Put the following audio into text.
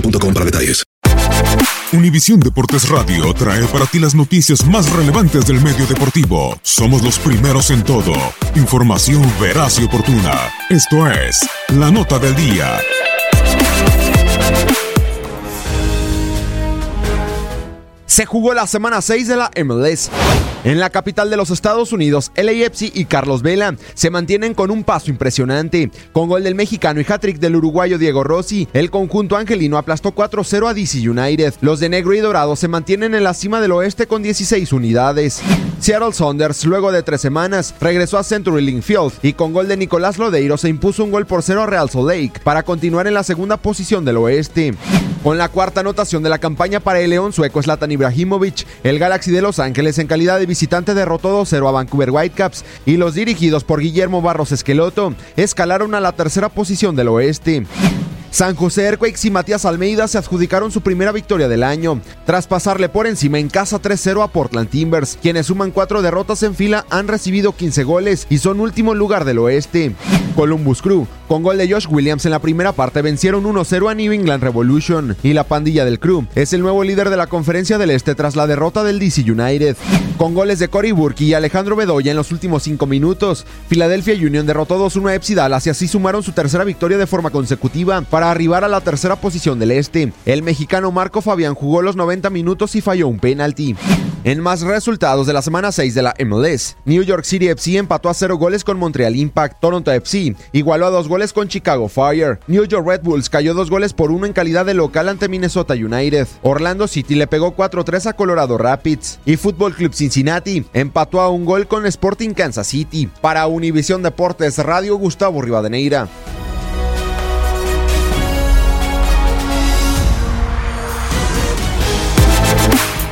boostmobile.com para detalles. Univisión Deportes Radio trae para ti las noticias más relevantes del medio deportivo. Somos los primeros en todo. Información veraz y oportuna. Esto es La Nota del Día. Se jugó la semana 6 de la MLS. En la capital de los Estados Unidos, LAFC y Carlos Vela se mantienen con un paso impresionante. Con gol del mexicano y hat-trick del uruguayo Diego Rossi, el conjunto angelino aplastó 4-0 a DC United. Los de negro y dorado se mantienen en la cima del oeste con 16 unidades. Seattle Saunders, luego de tres semanas, regresó a Century Link Field y con gol de Nicolás Lodeiro se impuso un gol por cero a Real Salt Lake para continuar en la segunda posición del oeste. Con la cuarta anotación de la campaña para el León sueco Zlatan Ibrahimovic, el Galaxy de Los Ángeles en calidad de visitante derrotó 2-0 a Vancouver Whitecaps y los dirigidos por Guillermo Barros Esqueloto escalaron a la tercera posición del oeste. San José Earthquakes y Matías Almeida se adjudicaron su primera victoria del año, tras pasarle por encima en casa 3-0 a Portland Timbers, quienes suman cuatro derrotas en fila, han recibido 15 goles y son último lugar del oeste. Columbus Crew, con gol de Josh Williams en la primera parte, vencieron 1-0 a New England Revolution, y la pandilla del Crew es el nuevo líder de la conferencia del este tras la derrota del DC United. Con goles de Cory Burke y Alejandro Bedoya en los últimos 5 minutos, Philadelphia Union derrotó 2-1 a Dallas y así sumaron su tercera victoria de forma consecutiva para arribar a la tercera posición del este. El mexicano Marco Fabián jugó los 90 minutos y falló un penalti. En más resultados de la semana 6 de la MLS, New York City FC empató a 0 goles con Montreal Impact, Toronto FC igualó a 2 goles con Chicago Fire, New York Red Bulls cayó 2 goles por 1 en calidad de local ante Minnesota United, Orlando City le pegó 4-3 a Colorado Rapids y Football Club Cincinnati empató a un gol con Sporting Kansas City. Para Univisión Deportes Radio Gustavo Rivadeneira.